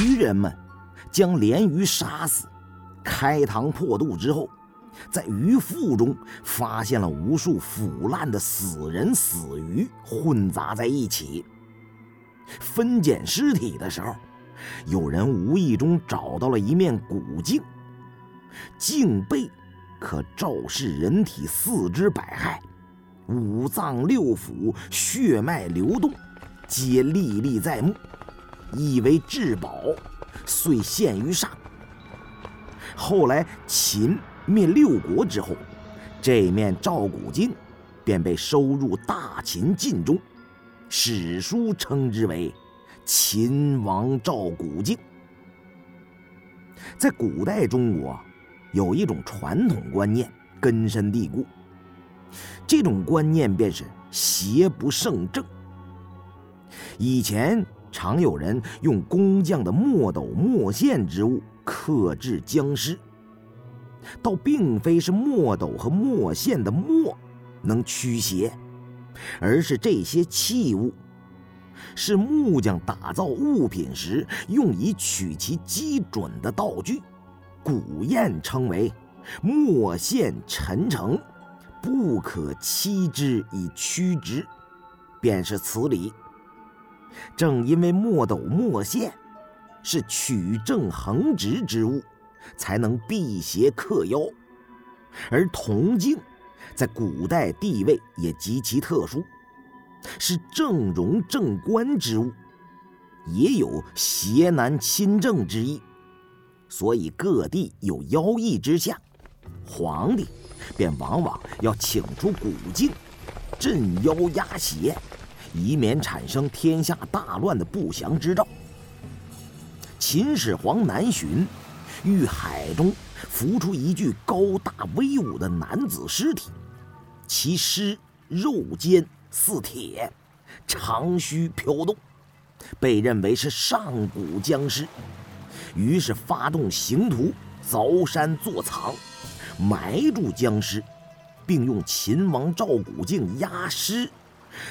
渔人们将鲢鱼杀死，开膛破肚之后，在鱼腹中发现了无数腐烂的死人死鱼混杂在一起。分拣尸体的时候，有人无意中找到了一面古镜，镜背可照视人体四肢百骸。五脏六腑、血脉流动，皆历历在目，以为至宝，遂献于上。后来秦灭六国之后，这面照古镜便被收入大秦禁中，史书称之为“秦王照古镜”。在古代中国，有一种传统观念根深蒂固。这种观念便是邪不胜正。以前常有人用工匠的墨斗、墨线之物刻制僵尸，倒并非是墨斗和墨线的墨能驱邪，而是这些器物是木匠打造物品时用以取其基准的道具，古谚称为“墨线沉成”。不可欺之以驱之，便是此理。正因为墨斗墨线是取正横直之物，才能辟邪克妖。而铜镜在古代地位也极其特殊，是正容正官之物，也有邪难侵正之意。所以各地有妖异之象，皇帝。便往往要请出古镜，镇妖压邪，以免产生天下大乱的不祥之兆。秦始皇南巡，遇海中浮出一具高大威武的男子尸体，其尸肉坚似铁，长须飘动，被认为是上古僵尸。于是发动刑徒凿山作藏。埋住僵尸，并用秦王赵古镜压尸，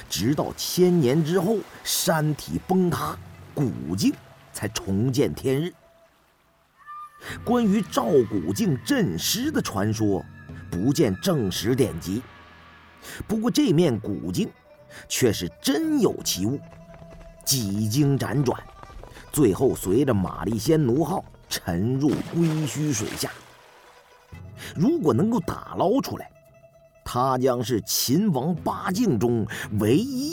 直到千年之后山体崩塌，古镜才重见天日。关于赵古镜镇尸的传说，不见正史典籍。不过这面古镜却是真有其物，几经辗转，最后随着玛丽仙奴号沉入归墟水下。如果能够打捞出来，他将是秦王八境中唯一